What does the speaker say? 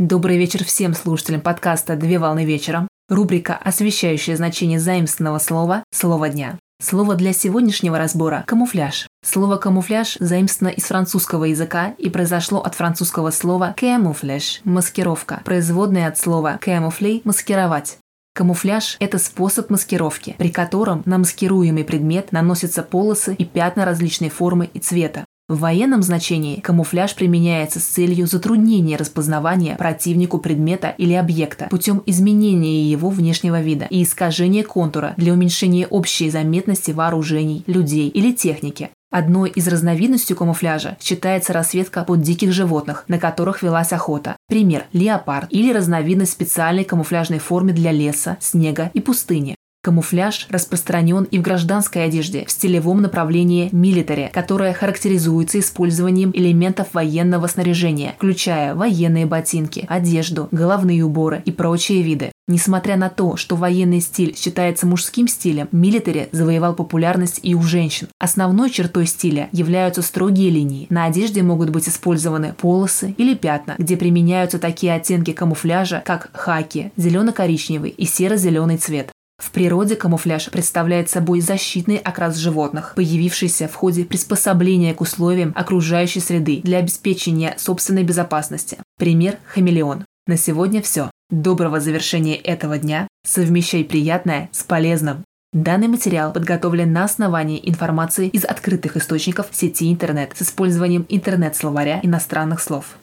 Добрый вечер всем слушателям подкаста «Две волны вечером». Рубрика, освещающая значение заимственного слова «Слово дня». Слово для сегодняшнего разбора – камуфляж. Слово «камуфляж» заимствовано из французского языка и произошло от французского слова «camouflage» – маскировка, производная от слова «camoufler» – маскировать. Камуфляж – это способ маскировки, при котором на маскируемый предмет наносятся полосы и пятна различной формы и цвета. В военном значении камуфляж применяется с целью затруднения распознавания противнику предмета или объекта путем изменения его внешнего вида и искажения контура для уменьшения общей заметности вооружений, людей или техники. Одной из разновидностей камуфляжа считается расцветка под диких животных, на которых велась охота. Пример – леопард или разновидность специальной камуфляжной формы для леса, снега и пустыни. Камуфляж распространен и в гражданской одежде в стилевом направлении милитари, которое характеризуется использованием элементов военного снаряжения, включая военные ботинки, одежду, головные уборы и прочие виды. Несмотря на то, что военный стиль считается мужским стилем, милитари завоевал популярность и у женщин. Основной чертой стиля являются строгие линии. На одежде могут быть использованы полосы или пятна, где применяются такие оттенки камуфляжа, как хаки, зелено-коричневый и серо-зеленый цвет. В природе камуфляж представляет собой защитный окрас животных, появившийся в ходе приспособления к условиям окружающей среды для обеспечения собственной безопасности. Пример – хамелеон. На сегодня все. Доброго завершения этого дня. Совмещай приятное с полезным. Данный материал подготовлен на основании информации из открытых источников сети интернет с использованием интернет-словаря иностранных слов.